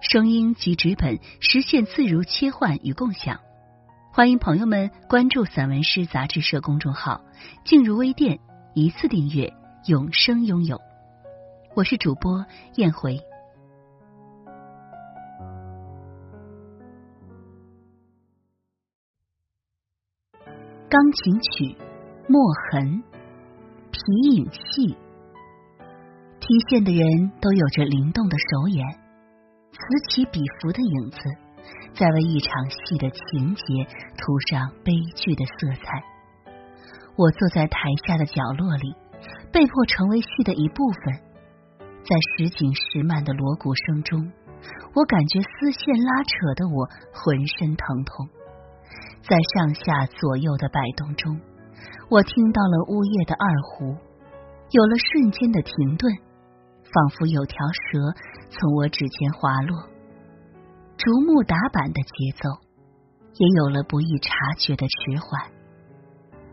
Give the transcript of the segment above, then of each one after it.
声音及纸本实现自如切换与共享，欢迎朋友们关注散文诗杂志社公众号，进入微店一次订阅，永生拥有。我是主播燕回。钢琴曲，墨痕，皮影戏，提线的人都有着灵动的手眼。此起彼伏的影子，在为一场戏的情节涂上悲剧的色彩。我坐在台下的角落里，被迫成为戏的一部分。在时紧时慢的锣鼓声中，我感觉丝线拉扯的我浑身疼痛。在上下左右的摆动中，我听到了呜咽的二胡，有了瞬间的停顿。仿佛有条蛇从我指尖滑落，竹木打板的节奏也有了不易察觉的迟缓。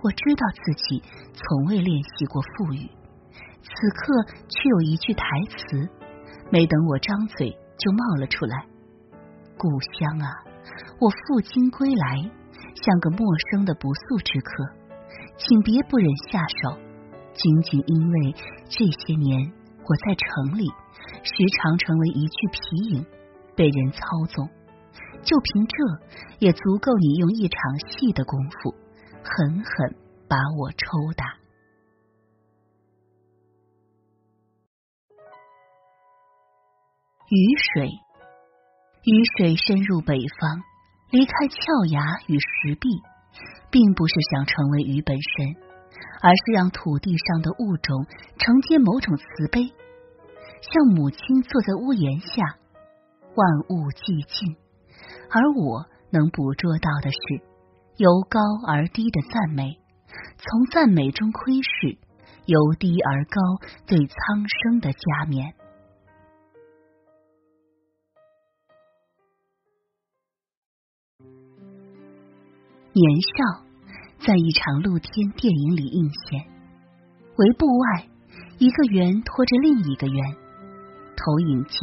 我知道自己从未练习过腹语，此刻却有一句台词，没等我张嘴就冒了出来：“故乡啊，我负荆归来，像个陌生的不速之客，请别不忍下手，仅仅因为这些年。”我在城里时常成为一具皮影，被人操纵。就凭这，也足够你用一场戏的功夫，狠狠把我抽打。雨水，雨水深入北方，离开峭崖与石壁，并不是想成为雨本身。而是让土地上的物种承接某种慈悲，像母亲坐在屋檐下，万物寂静，而我能捕捉到的是由高而低的赞美，从赞美中窥视由低而高对苍生的加冕。年少。在一场露天电影里映现，围布外，一个圆拖着另一个圆，投影机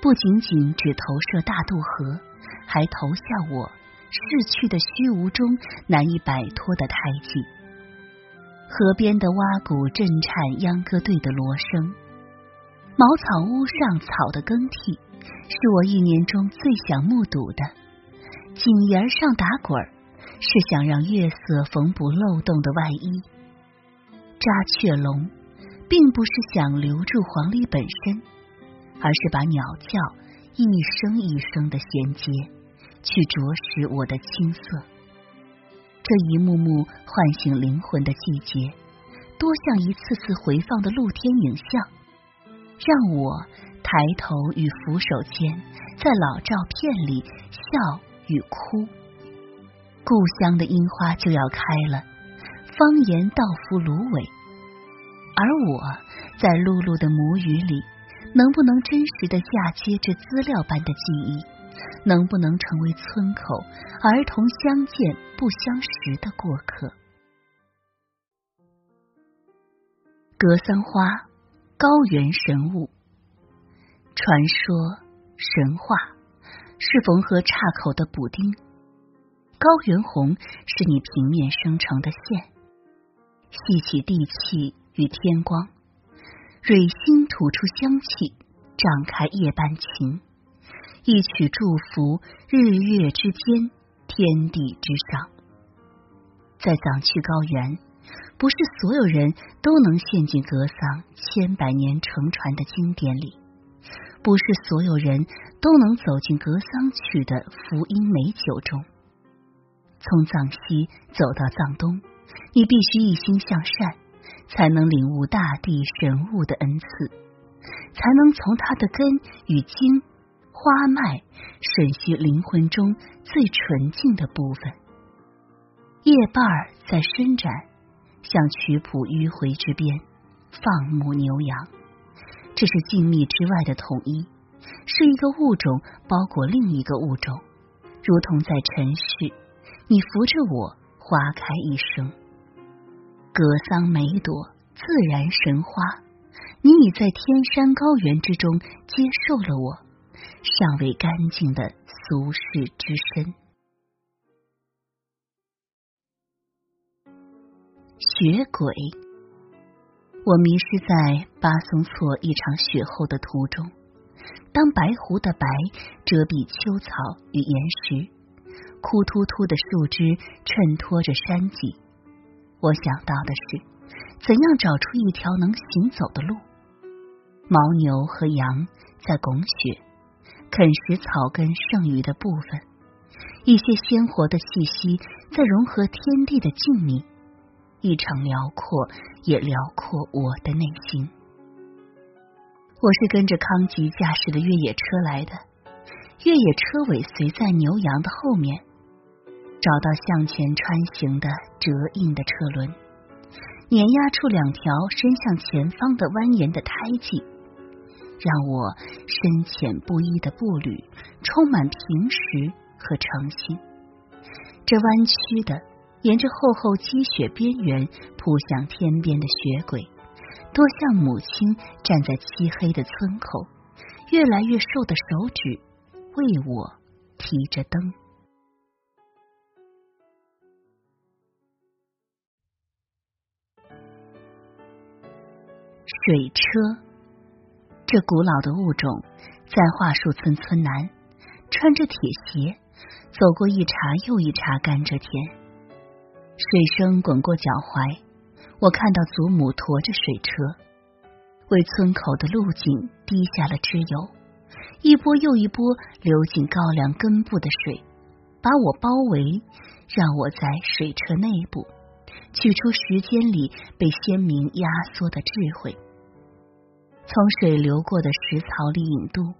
不仅仅只投射大渡河，还投下我逝去的虚无中难以摆脱的胎记。河边的蛙鼓震颤秧歌队的锣声，茅草屋上草的更替，是我一年中最想目睹的。井沿上打滚儿。是想让月色缝补漏洞的外衣，扎雀笼，并不是想留住黄鹂本身，而是把鸟叫一声一声的衔接，去啄食我的青涩。这一幕幕唤醒灵魂的季节，多像一次次回放的露天影像，让我抬头与扶手间，在老照片里笑与哭。故乡的樱花就要开了，方言道夫芦苇，而我在碌碌的母语里，能不能真实的嫁接这资料般的记忆？能不能成为村口儿童相见不相识的过客？格桑花，高原神物，传说神话，是缝合岔口的补丁。高原红是你平面生成的线，吸起地气与天光，蕊心吐出香气，展开夜半情，一曲祝福日月之间，天地之上。在藏区高原，不是所有人都能陷进格桑千百年承传的经典里，不是所有人都能走进格桑曲的福音美酒中。从藏西走到藏东，你必须一心向善，才能领悟大地神物的恩赐，才能从它的根与茎花脉吮吸灵魂中最纯净的部分。叶瓣儿在伸展，向曲谱迂回之边放牧牛羊。这是静谧之外的统一，是一个物种包裹另一个物种，如同在尘世，你扶着我，花开一生。格桑梅朵，自然神花。你已在天山高原之中接受了我，尚未干净的俗世之身。雪鬼，我迷失在巴松措一场雪后的途中。当白狐的白遮蔽秋草与岩石，枯秃秃的树枝衬托着山脊。我想到的是，怎样找出一条能行走的路。牦牛和羊在拱雪，啃食草根剩余的部分，一些鲜活的气息在融合天地的静谧。一场辽阔，也辽阔我的内心。我是跟着康吉驾驶的越野车来的，越野车尾随在牛羊的后面。找到向前穿行的折印的车轮，碾压出两条伸向前方的蜿蜒的胎记，让我深浅不一的步履充满平实和诚信。这弯曲的，沿着厚厚积雪边缘扑向天边的雪轨，多像母亲站在漆黑的村口，越来越瘦的手指为我提着灯。水车，这古老的物种在桦树村村南，穿着铁鞋走过一茬又一茬甘蔗田，水声滚过脚踝，我看到祖母驮着水车，为村口的路径滴下了脂油，一波又一波流进高粱根部的水，把我包围，让我在水车内部。取出时间里被鲜明压缩的智慧，从水流过的石槽里引渡，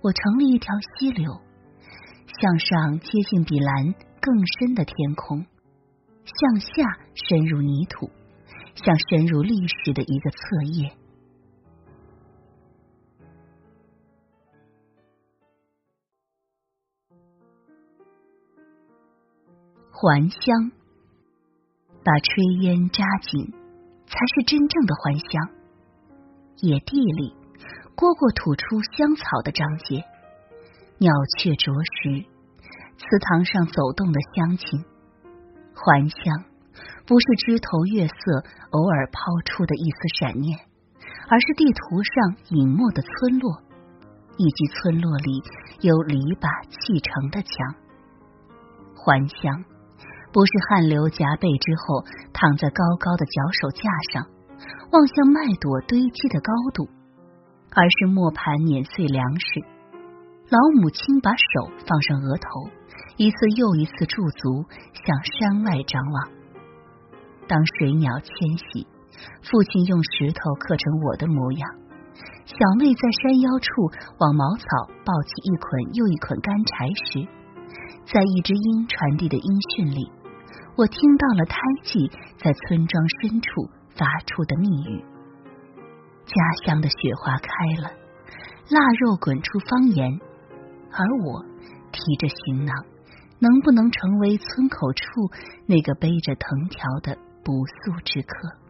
我成了一条溪流，向上接近比蓝更深的天空，向下深入泥土，像深入历史的一个侧页。还乡。把炊烟扎紧，才是真正的还乡。野地里，蝈蝈吐出香草的章节，鸟雀啄食，祠堂上走动的乡亲。还乡，不是枝头月色偶尔抛出的一丝闪念，而是地图上隐没的村落，以及村落里由篱笆砌成的墙。还乡。不是汗流浃背之后躺在高高的脚手架上望向麦垛堆积的高度，而是磨盘碾碎粮食。老母亲把手放上额头，一次又一次驻足向山外张望。当水鸟迁徙，父亲用石头刻成我的模样。小妹在山腰处往茅草抱起一捆又一捆干柴时，在一只鹰传递的音讯里。我听到了胎记在村庄深处发出的密语。家乡的雪花开了，腊肉滚出方言，而我提着行囊，能不能成为村口处那个背着藤条的不速之客？